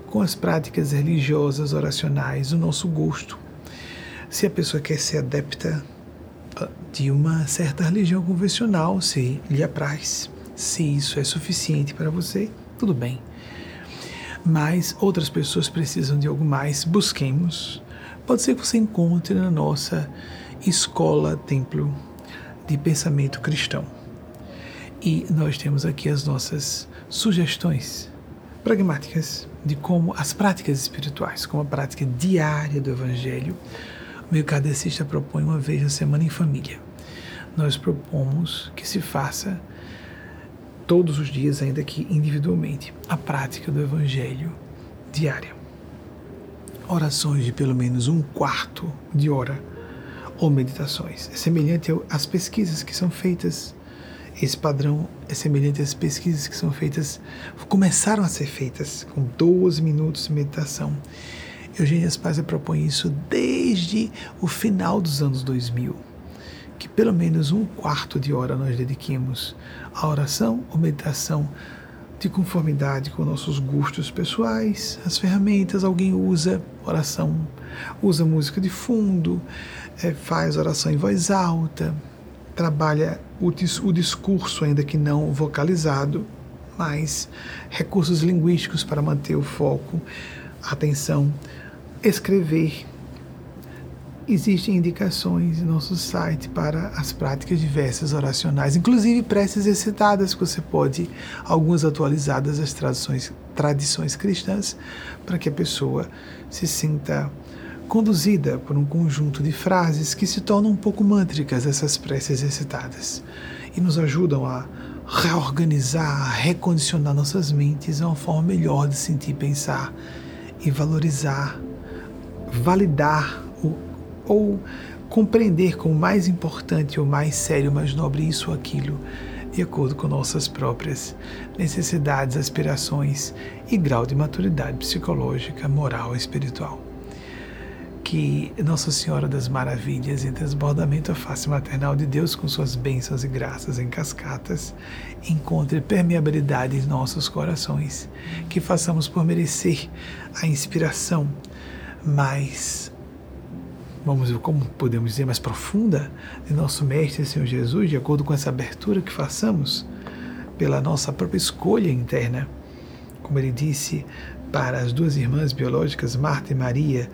com as práticas religiosas, oracionais, o nosso gosto. Se a pessoa quer ser adepta ah, de uma certa religião convencional, se lhe apraz, se isso é suficiente para você, tudo bem. Mas outras pessoas precisam de algo mais. Busquemos. Pode ser que você encontre na nossa escola, templo de pensamento cristão. E nós temos aqui as nossas sugestões pragmáticas de como as práticas espirituais, como a prática diária do Evangelho, o meio kardecista propõe uma vez na semana em família. Nós propomos que se faça todos os dias, ainda que individualmente, a prática do Evangelho diária. Orações de pelo menos um quarto de hora ou meditações. É semelhante às pesquisas que são feitas. Esse padrão é semelhante às pesquisas que são feitas, começaram a ser feitas com 12 minutos de meditação. Eugênia Spazia propõe isso desde o final dos anos 2000 que pelo menos um quarto de hora nós dediquemos à oração ou meditação de conformidade com nossos gostos pessoais, as ferramentas, alguém usa oração, usa música de fundo, é, faz oração em voz alta, trabalha o, o discurso, ainda que não vocalizado, mas recursos linguísticos para manter o foco, atenção, escrever Existem indicações em nosso site para as práticas diversas oracionais, inclusive preces excitadas que você pode, algumas atualizadas das tradições, tradições cristãs, para que a pessoa se sinta conduzida por um conjunto de frases que se tornam um pouco mântricas, essas preces excitadas, e nos ajudam a reorganizar, a recondicionar nossas mentes a uma forma melhor de sentir, pensar e valorizar, validar ou compreender como mais importante ou mais sério, mais nobre isso ou aquilo, de acordo com nossas próprias necessidades, aspirações e grau de maturidade psicológica, moral e espiritual. Que Nossa Senhora das Maravilhas, em transbordamento a face maternal de Deus com suas bênçãos e graças em cascatas, encontre permeabilidade em nossos corações, que façamos por merecer a inspiração mais vamos como podemos dizer, mais profunda de nosso Mestre Senhor Jesus, de acordo com essa abertura que façamos pela nossa própria escolha interna. Como ele disse para as duas irmãs biológicas, Marta e Maria: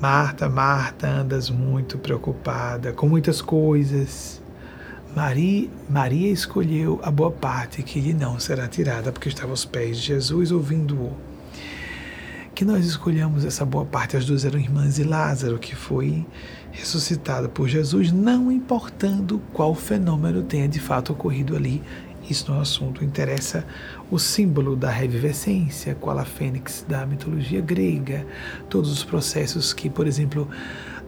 Marta, Marta, andas muito preocupada com muitas coisas. Maria, Maria escolheu a boa parte que lhe não será tirada, porque estava aos pés de Jesus ouvindo-o que nós escolhamos essa boa parte. As duas eram irmãs de Lázaro, que foi ressuscitado por Jesus, não importando qual fenômeno tenha de fato ocorrido ali. Isso não é assunto. Interessa o símbolo da revivescência, qual a fênix da mitologia grega, todos os processos que, por exemplo,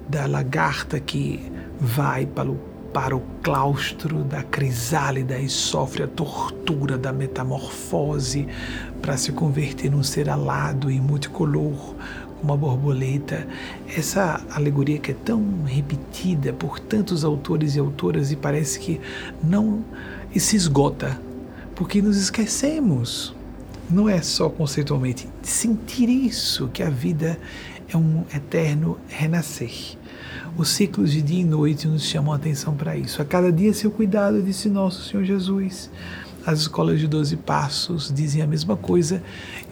da lagarta que vai para o para o claustro da crisálida e sofre a tortura da metamorfose para se converter num ser alado e multicolor, como a borboleta. Essa alegoria que é tão repetida por tantos autores e autoras e parece que não se esgota, porque nos esquecemos. Não é só conceitualmente sentir isso, que a vida é um eterno renascer. Os ciclos de dia e noite nos chamam a atenção para isso. A cada dia seu cuidado, disse nosso Senhor Jesus. As escolas de 12 passos dizem a mesma coisa.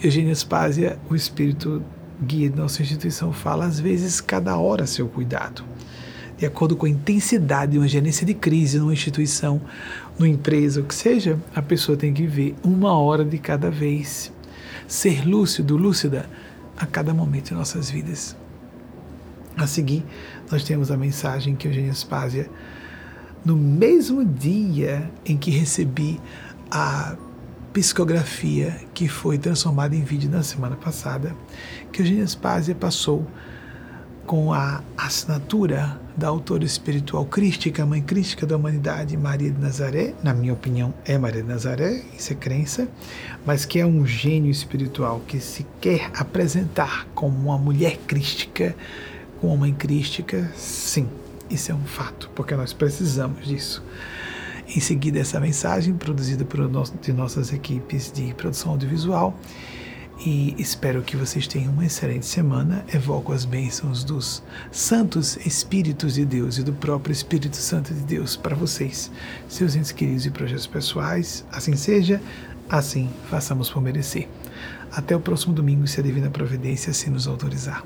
Eugênia Spásia, o espírito guia de nossa instituição, fala às vezes cada hora seu cuidado. De acordo com a intensidade de uma gerência de crise numa instituição, numa empresa, o que seja, a pessoa tem que ver uma hora de cada vez. Ser lúcido, lúcida a cada momento de nossas vidas. A seguir, nós temos a mensagem que Eugênia Spásia, no mesmo dia em que recebi a psicografia que foi transformada em vídeo na semana passada, que Eugênia Spásia passou com a assinatura da autora espiritual crística, mãe crística da humanidade, Maria de Nazaré, na minha opinião é Maria de Nazaré, isso é crença, mas que é um gênio espiritual que se quer apresentar como uma mulher crística com uma mãe crística, sim, isso é um fato, porque nós precisamos disso. Em seguida, essa mensagem produzida por nosso, de nossas equipes de produção audiovisual. E espero que vocês tenham uma excelente semana. Evoco as bênçãos dos santos Espíritos de Deus e do próprio Espírito Santo de Deus para vocês, seus entes queridos e projetos pessoais. Assim seja. assim façamos por merecer. Até o próximo domingo, se a Divina Providência assim nos autorizar.